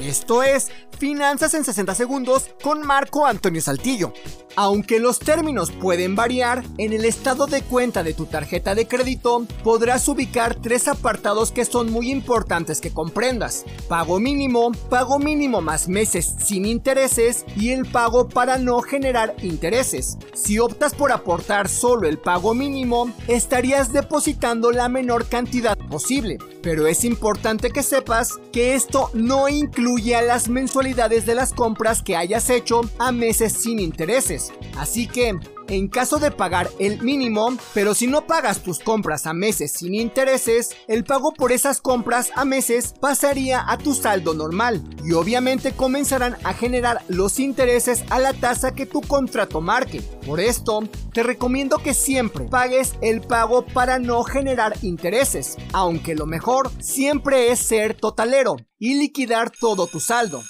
Esto es Finanzas en 60 segundos con Marco Antonio Saltillo. Aunque los términos pueden variar, en el estado de cuenta de tu tarjeta de crédito podrás ubicar tres apartados que son muy importantes que comprendas. Pago mínimo, pago mínimo más meses sin intereses y el pago para no generar intereses. Si optas por aportar solo el pago mínimo, estarías depositando la menor cantidad posible. Pero es importante que sepas que esto no incluye a las mensualidades de las compras que hayas hecho a meses sin intereses. Así que, en caso de pagar el mínimo, pero si no pagas tus compras a meses sin intereses, el pago por esas compras a meses pasaría a tu saldo normal y obviamente comenzarán a generar los intereses a la tasa que tu contrato marque. Por esto, te recomiendo que siempre pagues el pago para no generar intereses, aunque lo mejor siempre es ser totalero y liquidar todo tu saldo.